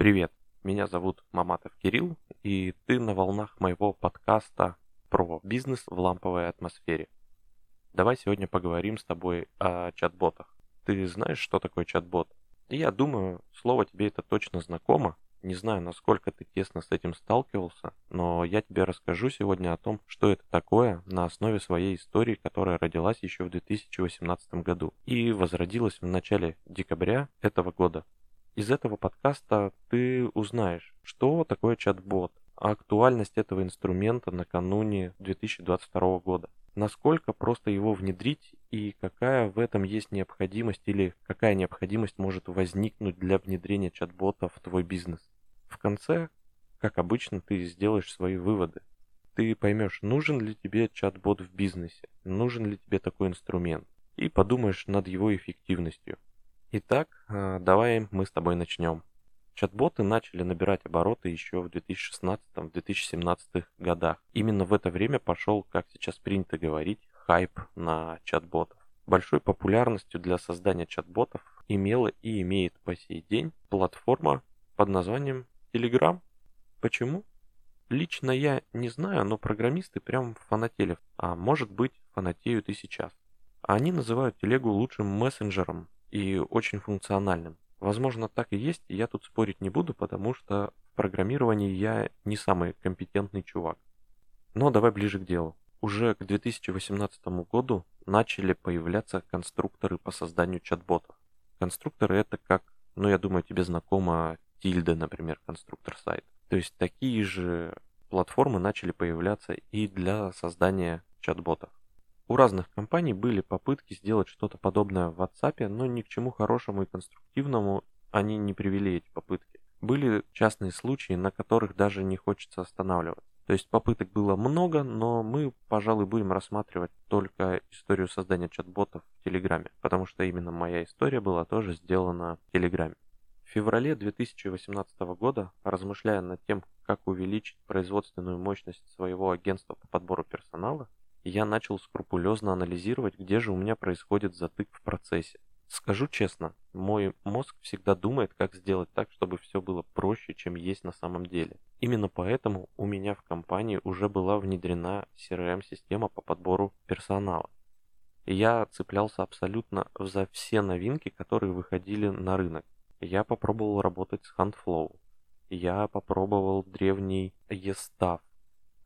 Привет, меня зовут Маматов Кирилл, и ты на волнах моего подкаста про бизнес в ламповой атмосфере. Давай сегодня поговорим с тобой о чат-ботах. Ты знаешь, что такое чат-бот? Я думаю, слово тебе это точно знакомо. Не знаю, насколько ты тесно с этим сталкивался, но я тебе расскажу сегодня о том, что это такое на основе своей истории, которая родилась еще в 2018 году и возродилась в начале декабря этого года. Из этого подкаста ты узнаешь, что такое чат-бот, актуальность этого инструмента накануне 2022 года, насколько просто его внедрить и какая в этом есть необходимость или какая необходимость может возникнуть для внедрения чат-бота в твой бизнес. В конце, как обычно, ты сделаешь свои выводы. Ты поймешь, нужен ли тебе чат-бот в бизнесе, нужен ли тебе такой инструмент, и подумаешь над его эффективностью. Итак, а, давай мы с тобой начнем. Чат-боты начали набирать обороты еще в 2016-2017 годах. Именно в это время пошел, как сейчас принято говорить, хайп на чат-ботов. Большой популярностью для создания чат-ботов имела и имеет по сей день платформа под названием Telegram. Почему? Лично я не знаю, но программисты прям фанатели, а может быть фанатеют и сейчас. Они называют телегу лучшим мессенджером и очень функциональным. Возможно, так и есть, я тут спорить не буду, потому что в программировании я не самый компетентный чувак. Но давай ближе к делу. Уже к 2018 году начали появляться конструкторы по созданию чат-ботов. Конструкторы это как, ну я думаю, тебе знакомо Тильда, например, конструктор сайта. То есть такие же платформы начали появляться и для создания чат-ботов. У разных компаний были попытки сделать что-то подобное в WhatsApp, но ни к чему хорошему и конструктивному они не привели эти попытки. Были частные случаи, на которых даже не хочется останавливаться. То есть попыток было много, но мы, пожалуй, будем рассматривать только историю создания чат-ботов в Телеграме, потому что именно моя история была тоже сделана в Телеграме. В феврале 2018 года, размышляя над тем, как увеличить производственную мощность своего агентства по подбору персонала, я начал скрупулезно анализировать, где же у меня происходит затык в процессе. Скажу честно, мой мозг всегда думает, как сделать так, чтобы все было проще, чем есть на самом деле. Именно поэтому у меня в компании уже была внедрена CRM-система по подбору персонала. Я цеплялся абсолютно за все новинки, которые выходили на рынок. Я попробовал работать с HandFlow. Я попробовал древний ESTAF.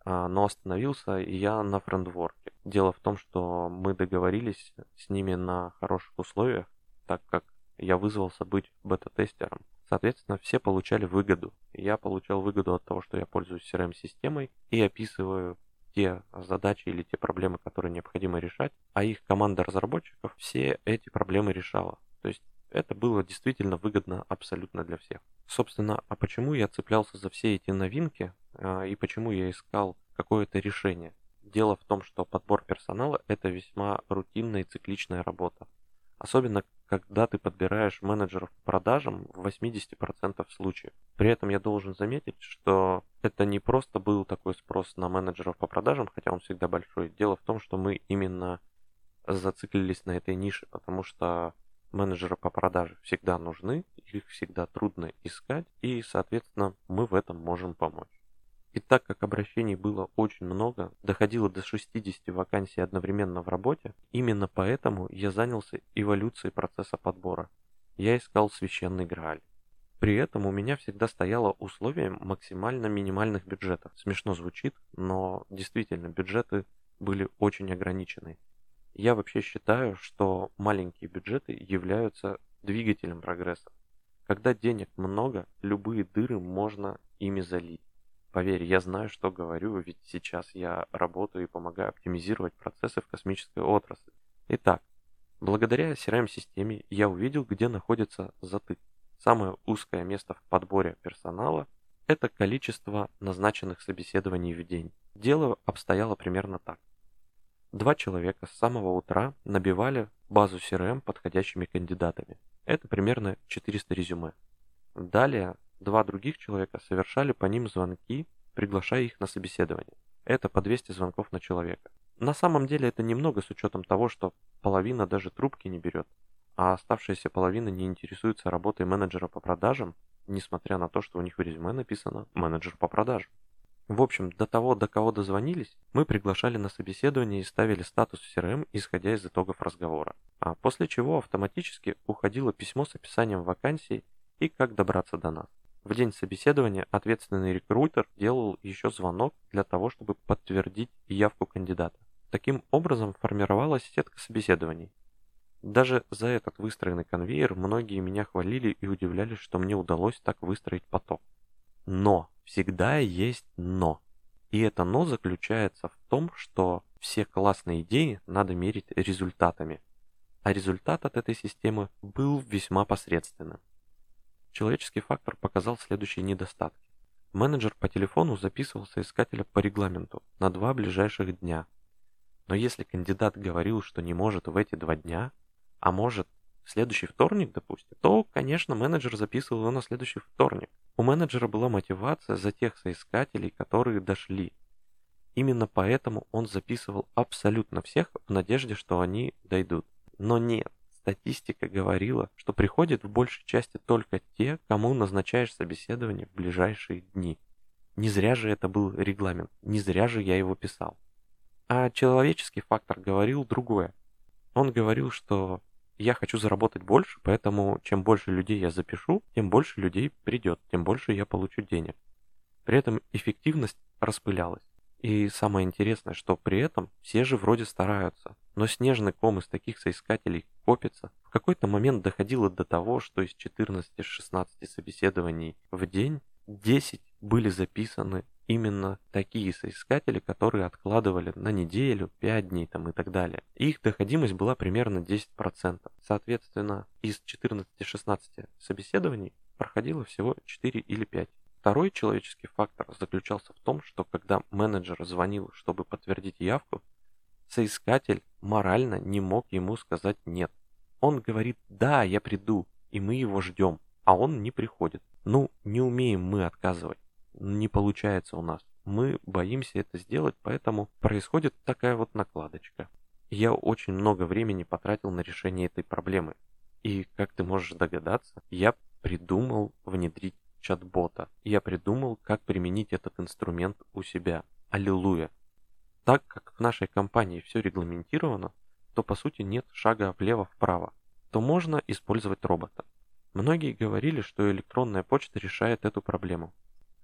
А, но остановился я на френдворке. Дело в том, что мы договорились с ними на хороших условиях, так как я вызвался быть бета-тестером. Соответственно, все получали выгоду. Я получал выгоду от того, что я пользуюсь CRM-системой и описываю те задачи или те проблемы, которые необходимо решать, а их команда разработчиков все эти проблемы решала. То есть это было действительно выгодно абсолютно для всех. Собственно, а почему я цеплялся за все эти новинки а, и почему я искал какое-то решение? Дело в том, что подбор персонала – это весьма рутинная и цикличная работа. Особенно, когда ты подбираешь менеджеров по продажам в 80% случаев. При этом я должен заметить, что это не просто был такой спрос на менеджеров по продажам, хотя он всегда большой. Дело в том, что мы именно зациклились на этой нише, потому что менеджеры по продаже всегда нужны, их всегда трудно искать, и, соответственно, мы в этом можем помочь. И так как обращений было очень много, доходило до 60 вакансий одновременно в работе, именно поэтому я занялся эволюцией процесса подбора. Я искал священный Грааль. При этом у меня всегда стояло условие максимально минимальных бюджетов. Смешно звучит, но действительно бюджеты были очень ограничены. Я вообще считаю, что маленькие бюджеты являются двигателем прогресса. Когда денег много, любые дыры можно ими залить. Поверь, я знаю, что говорю, ведь сейчас я работаю и помогаю оптимизировать процессы в космической отрасли. Итак, благодаря CRM-системе я увидел, где находится затык. Самое узкое место в подборе персонала – это количество назначенных собеседований в день. Дело обстояло примерно так. Два человека с самого утра набивали базу CRM подходящими кандидатами. Это примерно 400 резюме. Далее два других человека совершали по ним звонки, приглашая их на собеседование. Это по 200 звонков на человека. На самом деле это немного с учетом того, что половина даже трубки не берет, а оставшаяся половина не интересуется работой менеджера по продажам несмотря на то, что у них в резюме написано «менеджер по продажам». В общем, до того, до кого дозвонились, мы приглашали на собеседование и ставили статус в CRM, исходя из итогов разговора. А после чего автоматически уходило письмо с описанием вакансии и как добраться до нас. В день собеседования ответственный рекрутер делал еще звонок для того, чтобы подтвердить явку кандидата. Таким образом формировалась сетка собеседований. Даже за этот выстроенный конвейер многие меня хвалили и удивлялись, что мне удалось так выстроить поток. Но! Всегда есть но. И это но заключается в том, что все классные идеи надо мерить результатами. А результат от этой системы был весьма посредственным. Человеческий фактор показал следующие недостатки. Менеджер по телефону записывал соискателя по регламенту на два ближайших дня. Но если кандидат говорил, что не может в эти два дня, а может в следующий вторник, допустим, то, конечно, менеджер записывал его на следующий вторник. У менеджера была мотивация за тех соискателей, которые дошли. Именно поэтому он записывал абсолютно всех в надежде, что они дойдут. Но нет, статистика говорила, что приходят в большей части только те, кому назначаешь собеседование в ближайшие дни. Не зря же это был регламент, не зря же я его писал. А человеческий фактор говорил другое. Он говорил, что я хочу заработать больше, поэтому чем больше людей я запишу, тем больше людей придет, тем больше я получу денег. При этом эффективность распылялась. И самое интересное, что при этом все же вроде стараются, но снежный ком из таких соискателей копится. В какой-то момент доходило до того, что из 14-16 собеседований в день 10 были записаны именно такие соискатели, которые откладывали на неделю, 5 дней там и так далее. их доходимость была примерно 10%. Соответственно, из 14-16 собеседований проходило всего 4 или 5. Второй человеческий фактор заключался в том, что когда менеджер звонил, чтобы подтвердить явку, соискатель морально не мог ему сказать «нет». Он говорит «да, я приду», и мы его ждем, а он не приходит. Ну, не умеем мы отказывать не получается у нас. Мы боимся это сделать, поэтому происходит такая вот накладочка. Я очень много времени потратил на решение этой проблемы. И, как ты можешь догадаться, я придумал внедрить чат-бота. Я придумал, как применить этот инструмент у себя. Аллилуйя. Так как в нашей компании все регламентировано, то по сути нет шага влево-вправо, то можно использовать робота. Многие говорили, что электронная почта решает эту проблему.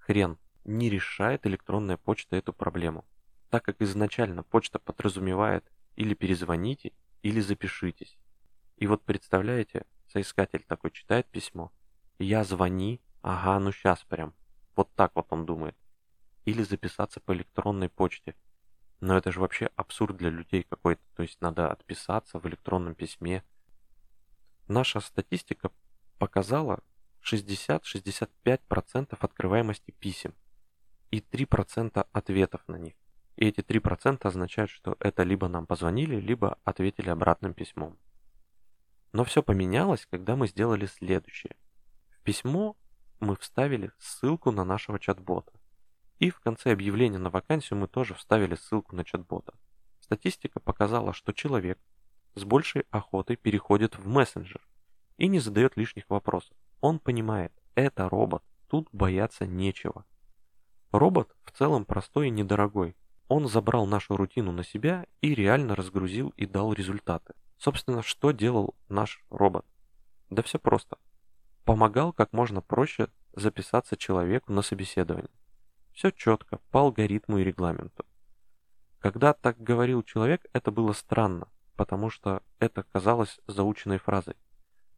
Хрен, не решает электронная почта эту проблему, так как изначально почта подразумевает или перезвоните, или запишитесь. И вот представляете, соискатель такой читает письмо, я звони, ага, ну сейчас прям. Вот так вот он думает. Или записаться по электронной почте. Но это же вообще абсурд для людей какой-то. То есть надо отписаться в электронном письме. Наша статистика показала, 60-65% открываемости писем и 3% ответов на них. И эти 3% означают, что это либо нам позвонили, либо ответили обратным письмом. Но все поменялось, когда мы сделали следующее. В письмо мы вставили ссылку на нашего чат-бота. И в конце объявления на вакансию мы тоже вставили ссылку на чат-бота. Статистика показала, что человек с большей охотой переходит в мессенджер и не задает лишних вопросов. Он понимает, это робот, тут бояться нечего. Робот в целом простой и недорогой. Он забрал нашу рутину на себя и реально разгрузил и дал результаты. Собственно, что делал наш робот? Да все просто. Помогал как можно проще записаться человеку на собеседование. Все четко, по алгоритму и регламенту. Когда так говорил человек, это было странно, потому что это казалось заученной фразой.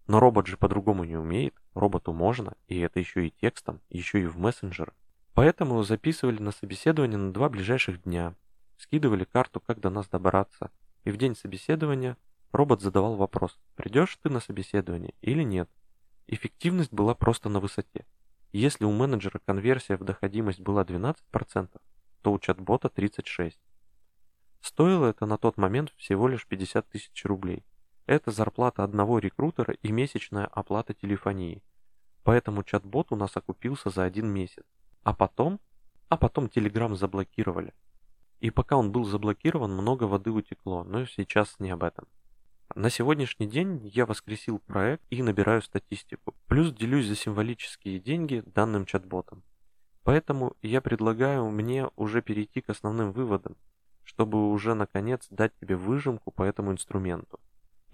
Но робот же по-другому не умеет, роботу можно, и это еще и текстом, еще и в мессенджер. Поэтому записывали на собеседование на два ближайших дня, скидывали карту, как до нас добраться, и в день собеседования робот задавал вопрос, придешь ты на собеседование или нет. Эффективность была просто на высоте. Если у менеджера конверсия в доходимость была 12%, то у чат-бота 36%. Стоило это на тот момент всего лишь 50 тысяч рублей. Это зарплата одного рекрутера и месячная оплата телефонии. Поэтому чат-бот у нас окупился за один месяц. А потом? А потом Telegram заблокировали. И пока он был заблокирован, много воды утекло, но сейчас не об этом. На сегодняшний день я воскресил проект и набираю статистику. Плюс делюсь за символические деньги данным чат-ботом. Поэтому я предлагаю мне уже перейти к основным выводам, чтобы уже наконец дать тебе выжимку по этому инструменту.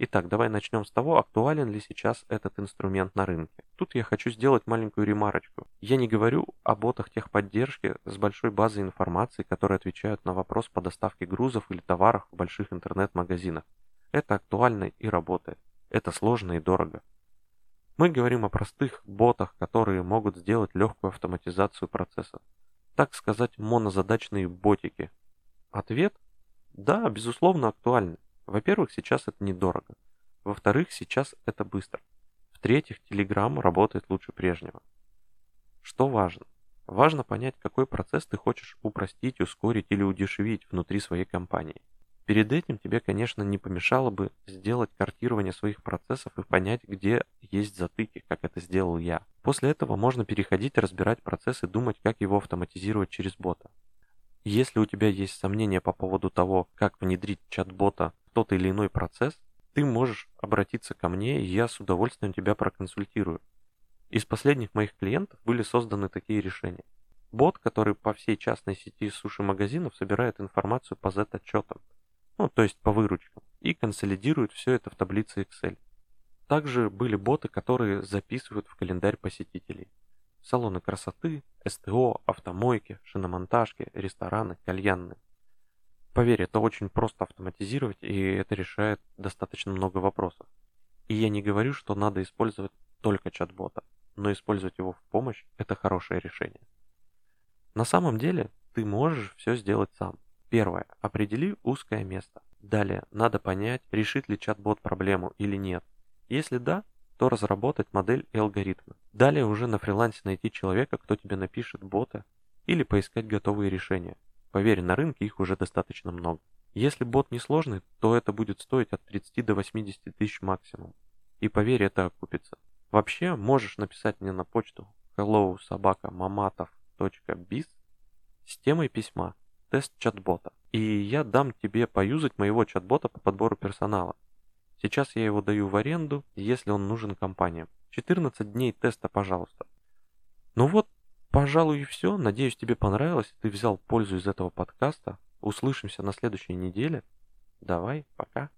Итак, давай начнем с того, актуален ли сейчас этот инструмент на рынке. Тут я хочу сделать маленькую ремарочку. Я не говорю о ботах техподдержки с большой базой информации, которые отвечают на вопрос по доставке грузов или товаров в больших интернет-магазинах. Это актуально и работает. Это сложно и дорого. Мы говорим о простых ботах, которые могут сделать легкую автоматизацию процесса. Так сказать, монозадачные ботики. Ответ? Да, безусловно, актуальны. Во-первых, сейчас это недорого. Во-вторых, сейчас это быстро. В-третьих, Telegram работает лучше прежнего. Что важно? Важно понять, какой процесс ты хочешь упростить, ускорить или удешевить внутри своей компании. Перед этим тебе, конечно, не помешало бы сделать картирование своих процессов и понять, где есть затыки, как это сделал я. После этого можно переходить разбирать процесс и думать, как его автоматизировать через бота. Если у тебя есть сомнения по поводу того, как внедрить чат-бота тот или иной процесс, ты можешь обратиться ко мне, и я с удовольствием тебя проконсультирую. Из последних моих клиентов были созданы такие решения. Бот, который по всей частной сети суши-магазинов собирает информацию по Z-отчетам, ну, то есть по выручкам, и консолидирует все это в таблице Excel. Также были боты, которые записывают в календарь посетителей. Салоны красоты, СТО, автомойки, шиномонтажки, рестораны, кальянные. Поверь, это очень просто автоматизировать, и это решает достаточно много вопросов. И я не говорю, что надо использовать только чат-бота, но использовать его в помощь – это хорошее решение. На самом деле, ты можешь все сделать сам. Первое. Определи узкое место. Далее, надо понять, решит ли чат-бот проблему или нет. Если да, то разработать модель и алгоритмы. Далее уже на фрилансе найти человека, кто тебе напишет бота, или поискать готовые решения. Поверь, на рынке их уже достаточно много. Если бот несложный, то это будет стоить от 30 до 80 тысяч максимум. И поверь, это окупится. Вообще, можешь написать мне на почту hello собака mamatov.biz с темой письма «Тест чат-бота». И я дам тебе поюзать моего чат-бота по подбору персонала. Сейчас я его даю в аренду, если он нужен компаниям. 14 дней теста, пожалуйста. Ну вот, Пожалуй, и все. Надеюсь, тебе понравилось. Ты взял пользу из этого подкаста. Услышимся на следующей неделе. Давай, пока.